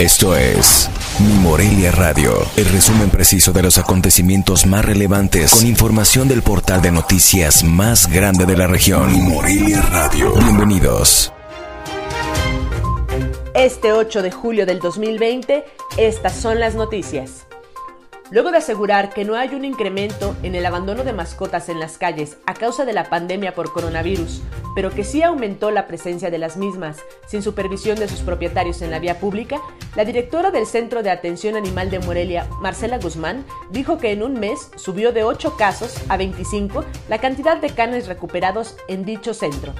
Esto es Mi Morelia Radio, el resumen preciso de los acontecimientos más relevantes con información del portal de noticias más grande de la región. Mi Morelia Radio. Bienvenidos. Este 8 de julio del 2020, estas son las noticias. Luego de asegurar que no hay un incremento en el abandono de mascotas en las calles a causa de la pandemia por coronavirus, pero que sí aumentó la presencia de las mismas sin supervisión de sus propietarios en la vía pública, la directora del Centro de Atención Animal de Morelia, Marcela Guzmán, dijo que en un mes subió de 8 casos a 25 la cantidad de canes recuperados en dicho centro.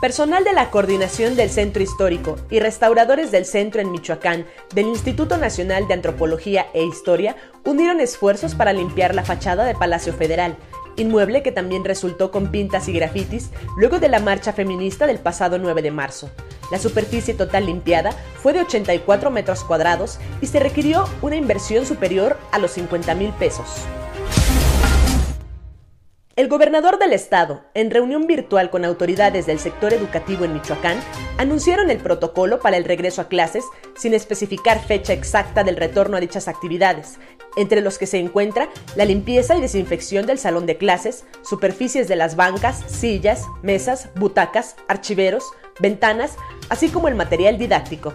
Personal de la Coordinación del Centro Histórico y restauradores del centro en Michoacán del Instituto Nacional de Antropología e Historia unieron esfuerzos para limpiar la fachada de Palacio Federal, inmueble que también resultó con pintas y grafitis luego de la marcha feminista del pasado 9 de marzo. La superficie total limpiada fue de 84 metros cuadrados y se requirió una inversión superior a los 50 mil pesos. El gobernador del estado, en reunión virtual con autoridades del sector educativo en Michoacán, anunciaron el protocolo para el regreso a clases sin especificar fecha exacta del retorno a dichas actividades, entre los que se encuentra la limpieza y desinfección del salón de clases, superficies de las bancas, sillas, mesas, butacas, archiveros, ventanas, así como el material didáctico.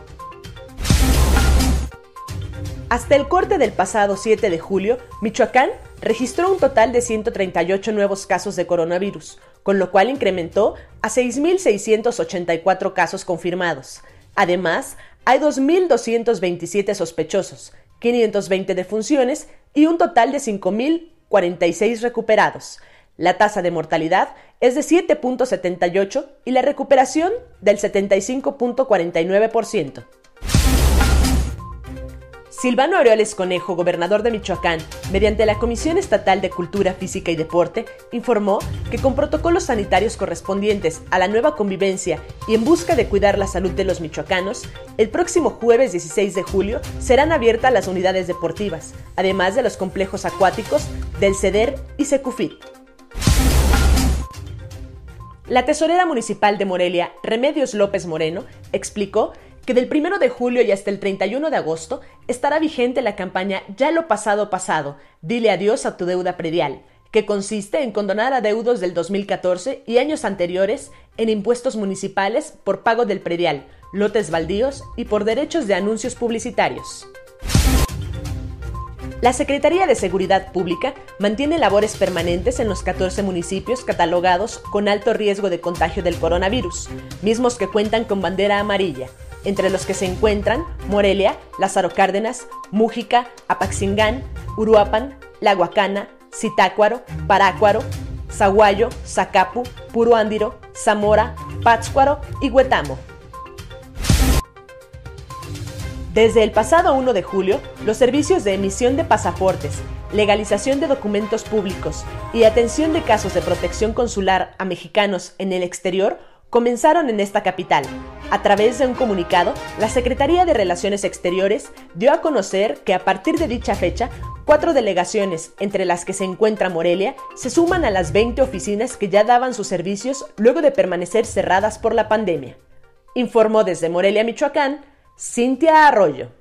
Hasta el corte del pasado 7 de julio, Michoacán registró un total de 138 nuevos casos de coronavirus, con lo cual incrementó a 6.684 casos confirmados. Además, hay 2.227 sospechosos, 520 defunciones y un total de 5.046 recuperados. La tasa de mortalidad es de 7.78 y la recuperación del 75.49%. Silvano Aureoles Conejo, gobernador de Michoacán, mediante la Comisión Estatal de Cultura Física y Deporte, informó que con protocolos sanitarios correspondientes a la nueva convivencia y en busca de cuidar la salud de los michoacanos, el próximo jueves 16 de julio serán abiertas las unidades deportivas, además de los complejos acuáticos del CEDER y Secufit. La tesorera municipal de Morelia, Remedios López Moreno, explicó que del 1 de julio y hasta el 31 de agosto estará vigente la campaña Ya lo pasado pasado, dile adiós a tu deuda predial, que consiste en condonar adeudos del 2014 y años anteriores en impuestos municipales por pago del predial, lotes baldíos y por derechos de anuncios publicitarios. La Secretaría de Seguridad Pública mantiene labores permanentes en los 14 municipios catalogados con alto riesgo de contagio del coronavirus, mismos que cuentan con bandera amarilla, entre los que se encuentran Morelia, Lázaro Cárdenas, Mújica, Apaxingán, Uruapan, La Huacana, Zitácuaro, Parácuaro, Zaguayo, Zacapu, Puruándiro, Zamora, Pátzcuaro y Huetamo. Desde el pasado 1 de julio, los servicios de emisión de pasaportes, legalización de documentos públicos y atención de casos de protección consular a mexicanos en el exterior comenzaron en esta capital. A través de un comunicado, la Secretaría de Relaciones Exteriores dio a conocer que a partir de dicha fecha, cuatro delegaciones, entre las que se encuentra Morelia, se suman a las 20 oficinas que ya daban sus servicios luego de permanecer cerradas por la pandemia. Informó desde Morelia, Michoacán, Cintia Arroyo.